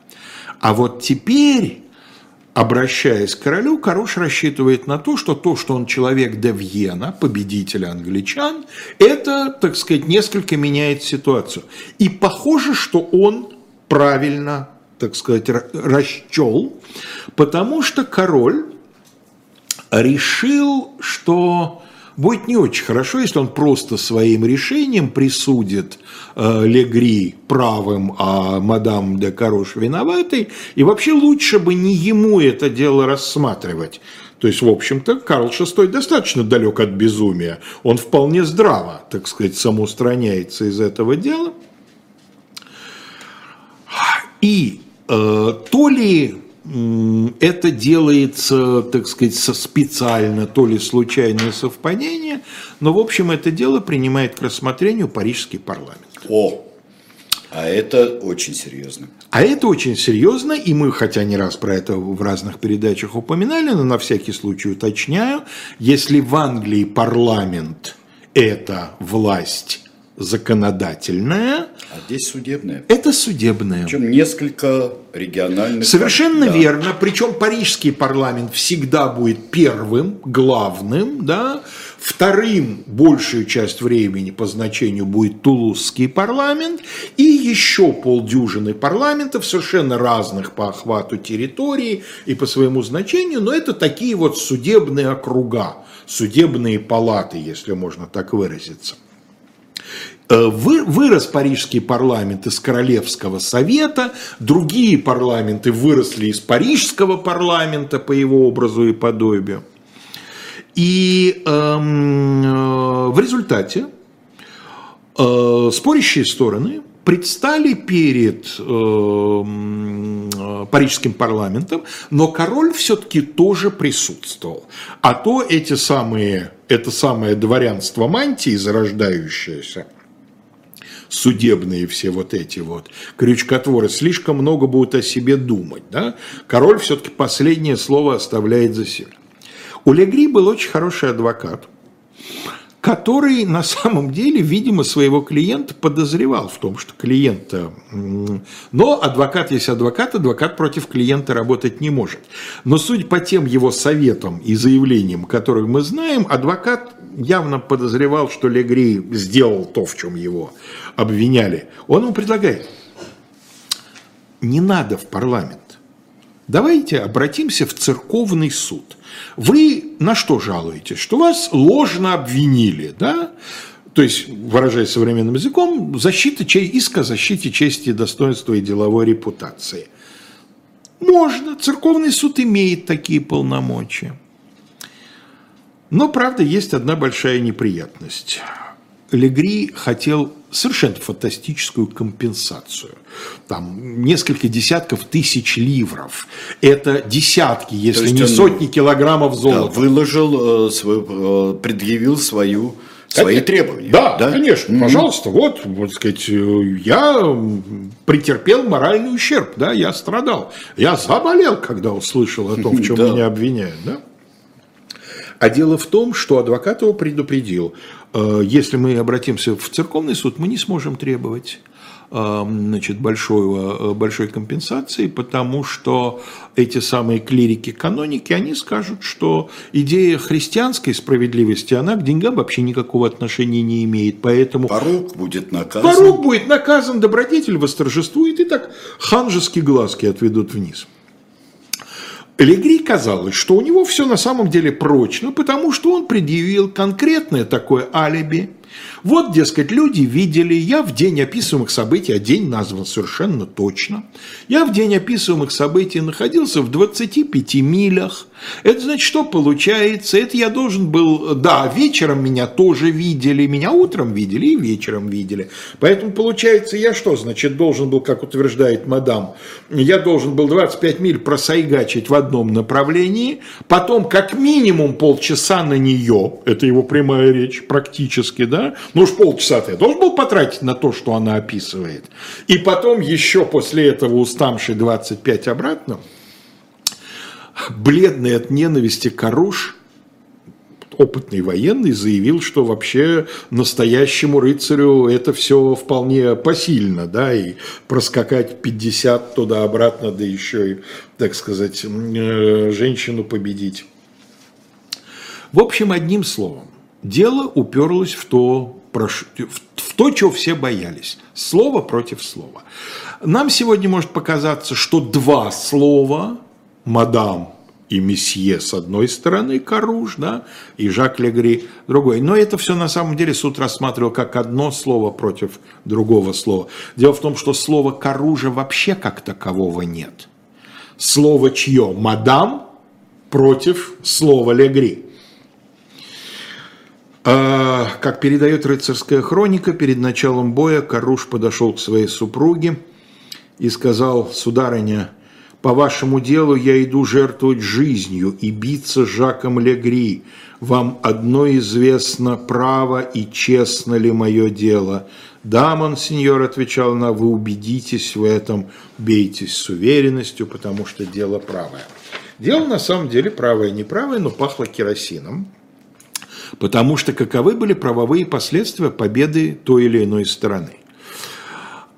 А вот теперь обращаясь к королю, Каруш рассчитывает на то, что то, что он человек де Вьена, победителя англичан, это, так сказать, несколько меняет ситуацию. И похоже, что он правильно, так сказать, расчел, потому что король решил, что будет не очень хорошо, если он просто своим решением присудит э, Легри правым, а мадам де Карош виноватой, и вообще лучше бы не ему это дело рассматривать. То есть, в общем-то, Карл VI достаточно далек от безумия. Он вполне здраво, так сказать, самоустраняется из этого дела. И э, то ли это делается, так сказать, специально, то ли случайное совпадение, но, в общем, это дело принимает к рассмотрению Парижский парламент. О, а это очень серьезно. А это очень серьезно, и мы, хотя не раз про это в разных передачах упоминали, но на всякий случай уточняю, если в Англии парламент – это власть законодательная. А здесь судебная. Это судебная. Причем несколько региональных. Совершенно да. верно. Причем парижский парламент всегда будет первым, главным, да. Вторым большую часть времени по значению будет Тулузский парламент и еще полдюжины парламентов, совершенно разных по охвату территории и по своему значению, но это такие вот судебные округа, судебные палаты, если можно так выразиться. Э, вырос парижский парламент из Королевского совета, другие парламенты выросли из парижского парламента по его образу и подобию. И эм, э, в результате э, спорящие стороны предстали перед э, парижским парламентом, но король все-таки тоже присутствовал. А то эти самые, это самое дворянство мантии зарождающееся – судебные все вот эти вот крючкотворы, слишком много будут о себе думать. Да? Король все-таки последнее слово оставляет за себя. У Легри был очень хороший адвокат, который на самом деле, видимо, своего клиента подозревал в том, что клиента... Но адвокат есть адвокат, адвокат против клиента работать не может. Но судя по тем его советам и заявлениям, которых мы знаем, адвокат явно подозревал, что Легри сделал то, в чем его обвиняли. Он ему предлагает, не надо в парламент. Давайте обратимся в церковный суд – вы на что жалуетесь? Что вас ложно обвинили, да? То есть, выражаясь современным языком, защита, чей, иск о защите чести, достоинства и деловой репутации. Можно, церковный суд имеет такие полномочия. Но, правда, есть одна большая неприятность. Легри хотел совершенно фантастическую компенсацию. Там несколько десятков тысяч ливров. Это десятки, если не сотни килограммов золота. Да, выложил, э, свой, э, предъявил свою свои Конечно. требования. Да, да? конечно, mm-hmm. пожалуйста, вот, вот сказать, я претерпел моральный ущерб, да, я страдал, я заболел, когда услышал о том, в чем меня обвиняют, да. А дело в том, что адвокат его предупредил, э, если мы обратимся в церковный суд, мы не сможем требовать э, значит, большой, э, большой компенсации, потому что эти самые клирики-каноники, они скажут, что идея христианской справедливости, она к деньгам вообще никакого отношения не имеет, поэтому... Порог будет наказан. Порог будет наказан, добродетель восторжествует, и так ханжеские глазки отведут вниз. Легри казалось, что у него все на самом деле прочно, потому что он предъявил конкретное такое алиби – вот, дескать, люди видели, я в день описываемых событий, а день назван совершенно точно, я в день описываемых событий находился в 25 милях. Это значит, что получается? Это я должен был, да, вечером меня тоже видели, меня утром видели и вечером видели. Поэтому получается, я что, значит, должен был, как утверждает мадам, я должен был 25 миль просайгачить в одном направлении, потом как минимум полчаса на нее, это его прямая речь практически, да, ну уж полчаса-то я должен был потратить на то, что она описывает. И потом еще после этого уставший 25 обратно, бледный от ненависти Каруш, опытный военный, заявил, что вообще настоящему рыцарю это все вполне посильно, да, и проскакать 50 туда-обратно, да еще и, так сказать, э, женщину победить. В общем, одним словом, дело уперлось в то, в то, чего все боялись. Слово против слова. Нам сегодня может показаться, что два слова, мадам и месье с одной стороны, Каруш, да, и Жак Легри другой. Но это все на самом деле суд рассматривал как одно слово против другого слова. Дело в том, что слова Каружа вообще как такового нет. Слово чье? Мадам против слова Легри. А, как передает рыцарская хроника, перед началом боя Каруш подошел к своей супруге и сказал, сударыня, по вашему делу я иду жертвовать жизнью и биться с Жаком Легри. Вам одно известно, право и честно ли мое дело. Да, монсеньор, отвечал она, вы убедитесь в этом, бейтесь с уверенностью, потому что дело правое. Дело на самом деле правое, не правое, но пахло керосином. Потому что каковы были правовые последствия победы той или иной стороны.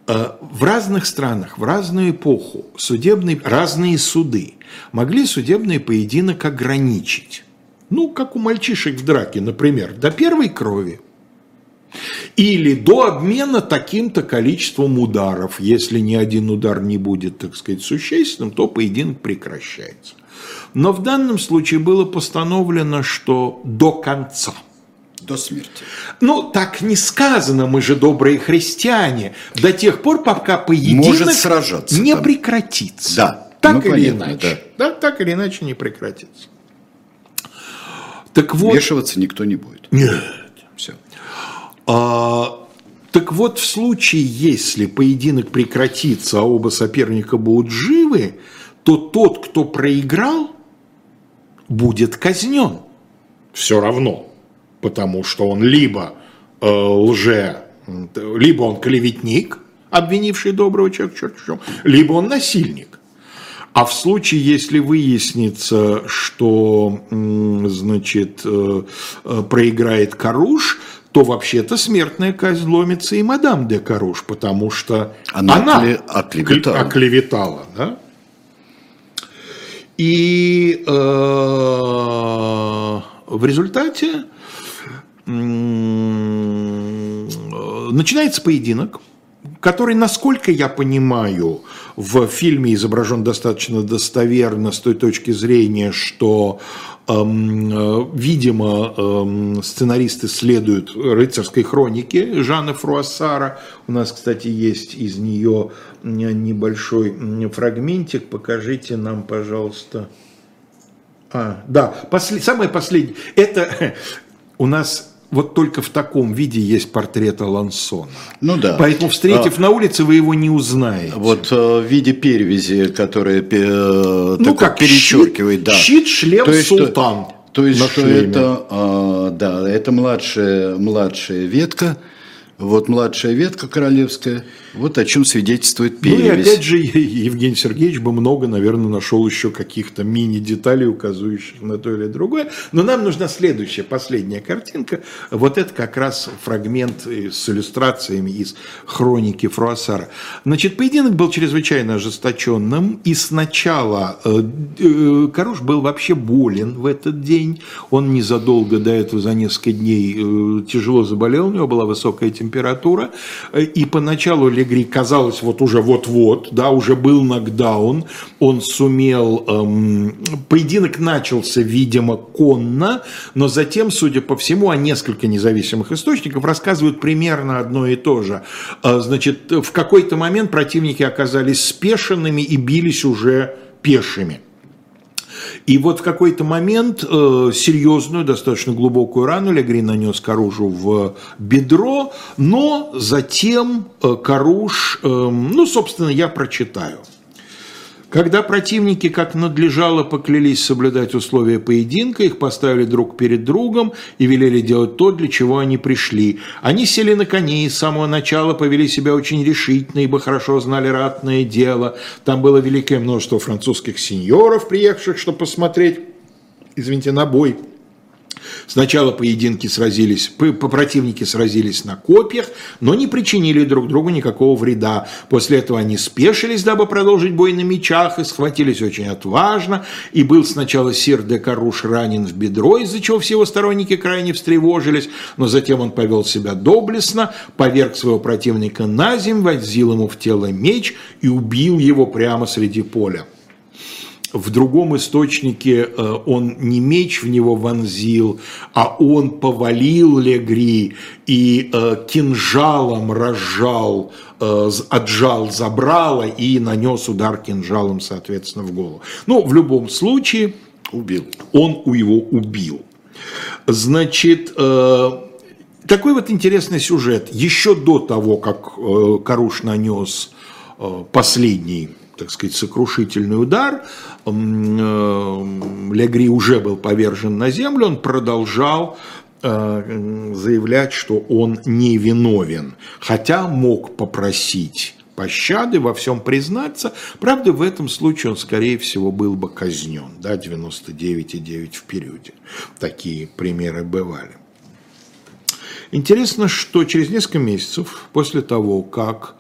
Э, в разных странах, в разную эпоху судебные, разные суды могли судебный поединок ограничить. Ну, как у мальчишек в драке, например, до первой крови. Или до обмена таким-то количеством ударов. Если ни один удар не будет, так сказать, существенным, то поединок прекращается. Но в данном случае было постановлено, что до конца. До смерти. Ну, так не сказано, мы же добрые христиане. До тех пор, пока поединок Может сражаться, не там. прекратится. Да. Так ну, или понятно, иначе. Да. да, так или иначе не прекратится. Так вот, Вмешиваться никто не будет. Нет. Все. А, так вот, в случае, если поединок прекратится, а оба соперника будут живы, то тот, кто проиграл, будет казнен. Все равно, потому что он либо э, лже Либо он клеветник, обвинивший доброго человека черт в чем, либо он насильник. А в случае, если выяснится, что, значит, э, э, проиграет Каруш, то вообще-то смертная казнь ломится и мадам де Каруш, потому что она, она оклеветала. оклеветала да? И э, в результате э, начинается поединок, который, насколько я понимаю, в фильме изображен достаточно достоверно с той точки зрения, что эм, э, видимо, эм, сценаристы следуют рыцарской хронике Жана Фруассара. У нас, кстати, есть из нее небольшой фрагментик. Покажите нам, пожалуйста. А, да, послед... самое последнее. Это у нас вот только в таком виде есть портрет Алансона. Ну да. Поэтому, встретив а, на улице, вы его не узнаете. Вот э, в виде перевязи, которая э, ну, как перечеркивает. Щит, да. щит шлем, то есть, султан. Что, то есть, что это, э, да, это младшая, младшая ветка вот младшая ветка королевская, вот о чем свидетельствует перевесь. Ну и опять же, Евгений Сергеевич бы много, наверное, нашел еще каких-то мини-деталей, указывающих на то или другое. Но нам нужна следующая, последняя картинка. Вот это как раз фрагмент с иллюстрациями из хроники Фруассара. Значит, поединок был чрезвычайно ожесточенным, и сначала э, э, Каруш был вообще болен в этот день. Он незадолго до этого, за несколько дней, э, тяжело заболел, у него была высокая температура температура, и поначалу Легри казалось вот уже вот-вот, да, уже был нокдаун, он сумел, эм, поединок начался, видимо, конно, но затем, судя по всему, а несколько независимых источников рассказывают примерно одно и то же. Э, значит, в какой-то момент противники оказались спешенными и бились уже пешими. И вот в какой-то момент э, серьезную, достаточно глубокую рану Легри нанес Каружу в бедро, но затем э, Каруш, э, ну, собственно, я прочитаю – когда противники, как надлежало, поклялись соблюдать условия поединка, их поставили друг перед другом и велели делать то, для чего они пришли. Они сели на коней и с самого начала повели себя очень решительно, ибо хорошо знали ратное дело. Там было великое множество французских сеньоров, приехавших, чтобы посмотреть, извините, на бой – Сначала поединки сразились, противники сразились на копьях, но не причинили друг другу никакого вреда. После этого они спешились, дабы продолжить бой на мечах, и схватились очень отважно. И был сначала сир де Каруш ранен в бедро, из-за чего все его сторонники крайне встревожились, но затем он повел себя доблестно, поверг своего противника на землю, вонзил ему в тело меч и убил его прямо среди поля в другом источнике э, он не меч в него вонзил, а он повалил Легри и э, кинжалом разжал, э, отжал забрало и нанес удар кинжалом, соответственно, в голову. Ну, в любом случае, убил. он у его убил. Значит, такой вот интересный сюжет. Еще до того, как Каруш нанес последний так сказать, сокрушительный удар. Э, Легри уже был повержен на землю, он продолжал э, заявлять, что он не виновен, хотя мог попросить пощады, во всем признаться. Правда, в этом случае он, скорее всего, был бы казнен, да, 99,9 в периоде. Такие примеры бывали. Интересно, что через несколько месяцев после того, как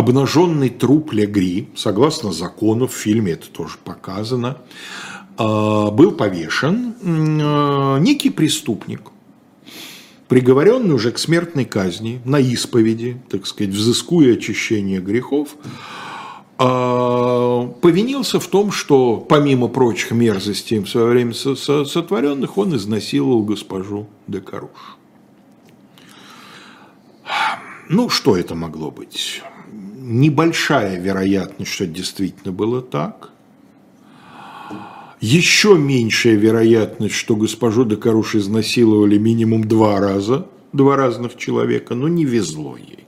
обнаженный труп Легри, согласно закону, в фильме это тоже показано, а, был повешен а, некий преступник, приговоренный уже к смертной казни, на исповеди, так сказать, взыскуя очищение грехов, а, повинился в том, что помимо прочих мерзостей в свое время сотворенных, он изнасиловал госпожу Декаруш. Ну, что это могло быть? Небольшая вероятность, что действительно было так. Еще меньшая вероятность, что госпожу Декаруш изнасиловали минимум два раза, два разных человека, но не везло ей.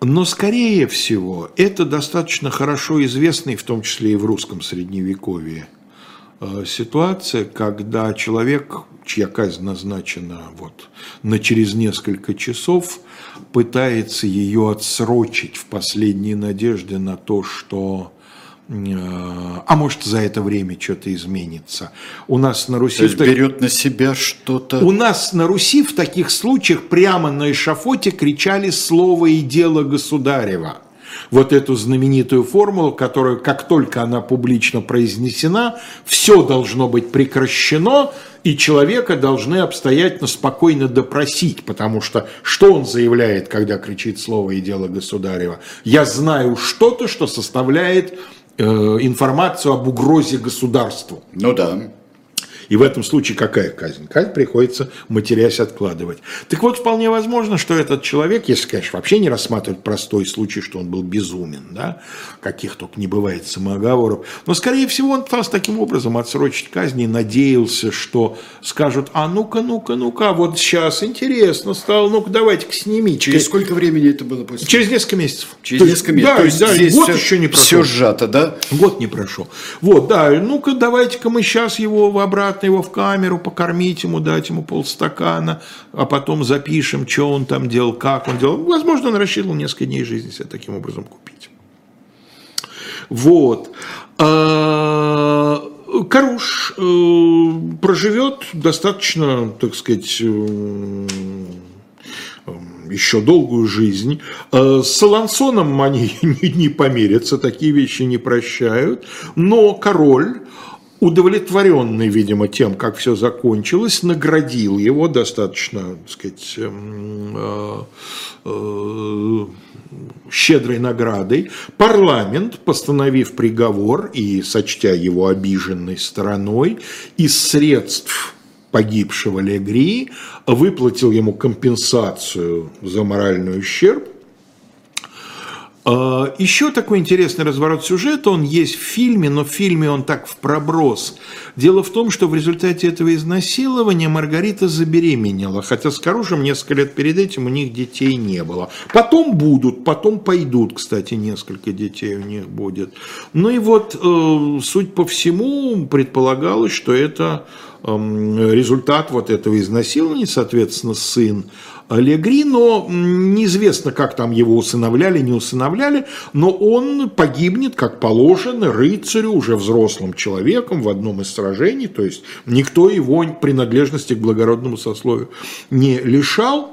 Но, скорее всего, это достаточно хорошо известный, в том числе и в русском средневековье, ситуация, когда человек, чья казнь назначена вот на через несколько часов, пытается ее отсрочить в последней надежде на то, что а может за это время что-то изменится. У нас на Руси... То есть берет на себя что-то... У нас на Руси в таких случаях прямо на эшафоте кричали слово и дело государева. Вот эту знаменитую формулу, которую, как только она публично произнесена, все должно быть прекращено, и человека должны обстоятельно спокойно допросить, потому что что он заявляет, когда кричит слово и дело государева? Я знаю что-то, что составляет Э, информацию об угрозе государству. Ну да. И в этом случае какая казнь? Казнь приходится, матерясь, откладывать. Так вот, вполне возможно, что этот человек, если, конечно, вообще не рассматривать простой случай, что он был безумен, да, каких только не бывает самоговоров, но, скорее всего, он пытался таким образом отсрочить казнь и надеялся, что скажут, а ну-ка, ну-ка, ну-ка, вот сейчас интересно стало, ну-ка, давайте-ка снимите. Через сколько времени это было после? Через несколько месяцев. Через несколько месяцев. Да, То есть да, здесь год все, еще не прошел. Все сжато, да? Год не прошел. Вот, да, ну-ка, давайте-ка мы сейчас его в обратно обратно его в камеру, покормить ему, дать ему полстакана, а потом запишем, что он там делал, как он делал. Возможно, он рассчитывал несколько дней жизни себе таким образом купить. Вот. А, Каруш э, проживет достаточно, так сказать, э, еще долгую жизнь. Э, с Салансоном они не померятся, такие вещи не прощают. Но король удовлетворенный, видимо, тем, как все закончилось, наградил его достаточно, так сказать, эм, э, э, щедрой наградой. Парламент, постановив приговор и сочтя его обиженной стороной, из средств погибшего Легри выплатил ему компенсацию за моральный ущерб Еще такой интересный разворот сюжета, он есть в фильме, но в фильме он так в проброс. Дело в том, что в результате этого изнасилования Маргарита забеременела, хотя с Карушем несколько лет перед этим у них детей не было. Потом будут, потом пойдут, кстати, несколько детей у них будет. Ну и вот, э, суть по всему, предполагалось, что это эм, результат вот этого изнасилования, соответственно, сын Легри, но неизвестно, как там его усыновляли, не усыновляли, но он погибнет, как положено, рыцарю, уже взрослым человеком в одном из сражений, то есть никто его принадлежности к благородному сословию не лишал.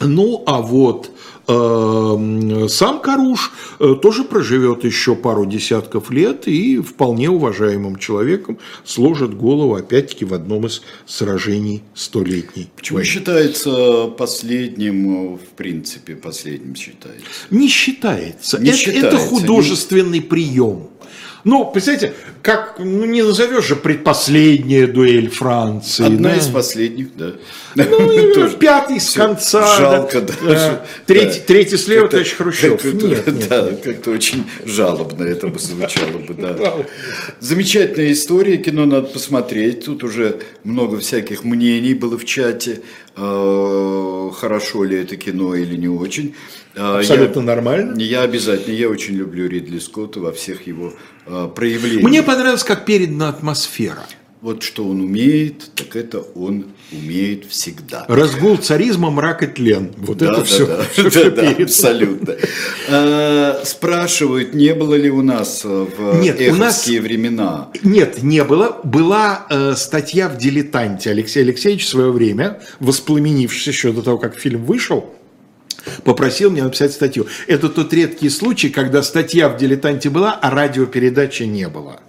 Ну, а вот сам Каруш э, тоже проживет еще пару десятков лет и вполне уважаемым человеком сложит голову опять-таки в одном из сражений столетней. Почему войны. считается последним, в принципе, последним считается? Не считается. Не это, считается. это художественный не... прием. Ну, представляете, как, ну, не назовешь же предпоследняя дуэль Франции. Одна да? из последних, да. Ну, пятый с конца. Жалко, да. Третий, третий слева, товарищ Хрущев. Нет, Да, как-то очень жалобно это бы звучало бы, да. Замечательная история, кино надо посмотреть. Тут уже много всяких мнений было в чате, э, хорошо ли это кино или не очень. А, Абсолютно я, нормально. Я обязательно, я очень люблю Ридли Скотта во всех его э, проявлениях. Мне понравилось, как передана атмосфера. Вот что он умеет, так это он умеет всегда. Разгул царизма, мрак и тлен. Вот да, это да, все. Да, все, да, да, абсолютно. А, спрашивают, не было ли у нас в нет, эховские у нас... времена? Нет, не было. Была э, статья в «Дилетанте» Алексея Алексеевича в свое время, воспламенившись еще до того, как фильм вышел, попросил меня написать статью. Это тот редкий случай, когда статья в «Дилетанте» была, а радиопередачи не было.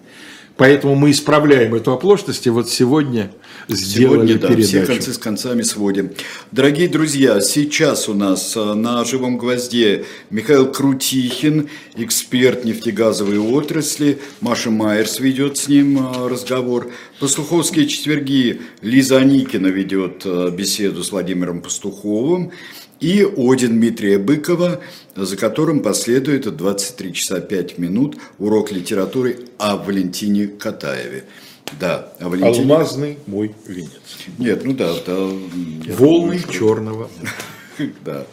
Поэтому мы исправляем эту оплошность, и вот сегодня сделали сегодня, да, передачу. все концы с концами сводим. Дорогие друзья, сейчас у нас э, на «Живом гвозде» Михаил Крутихин, эксперт нефтегазовой отрасли. Маша Майерс ведет с ним э, разговор. Пастуховские четверги Лиза Аникина ведет э, беседу с Владимиром Пастуховым и «Один» Дмитрия Быкова, за которым последует 23 часа 5 минут урок литературы о Валентине Катаеве. Да, о Валентине... Алмазный мой венец. Нет, ну да. да Волны думаю, черного. Да.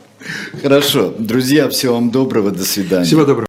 Хорошо. Друзья, всего вам доброго. До свидания. Всего доброго.